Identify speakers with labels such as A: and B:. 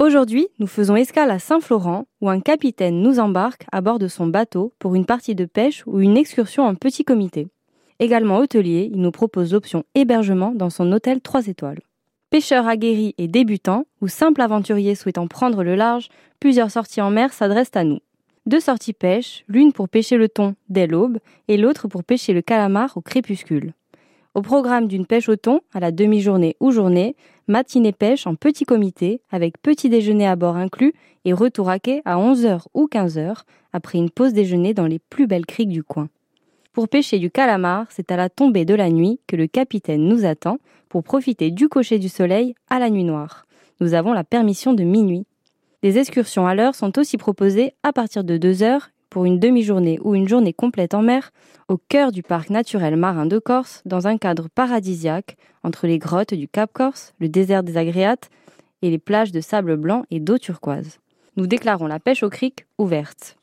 A: Aujourd'hui, nous faisons escale à Saint-Florent où un capitaine nous embarque à bord de son bateau pour une partie de pêche ou une excursion en petit comité. Également hôtelier, il nous propose l'option hébergement dans son hôtel 3 étoiles. Pêcheur aguerri et débutant ou simple aventurier souhaitant prendre le large, plusieurs sorties en mer s'adressent à nous. Deux sorties pêche, l'une pour pêcher le thon dès l'aube et l'autre pour pêcher le calamar au crépuscule. Au programme d'une pêche au thon, à la demi-journée ou journée, matinée pêche en petit comité, avec petit déjeuner à bord inclus et retour à quai à 11h ou 15h, après une pause déjeuner dans les plus belles criques du coin. Pour pêcher du calamar, c'est à la tombée de la nuit que le capitaine nous attend pour profiter du cocher du soleil à la nuit noire. Nous avons la permission de minuit. Des excursions à l'heure sont aussi proposées à partir de 2 heures pour une demi-journée ou une journée complète en mer, au cœur du parc naturel marin de Corse, dans un cadre paradisiaque entre les grottes du Cap Corse, le désert des Agréates et les plages de sable blanc et d'eau turquoise. Nous déclarons la pêche au cric ouverte.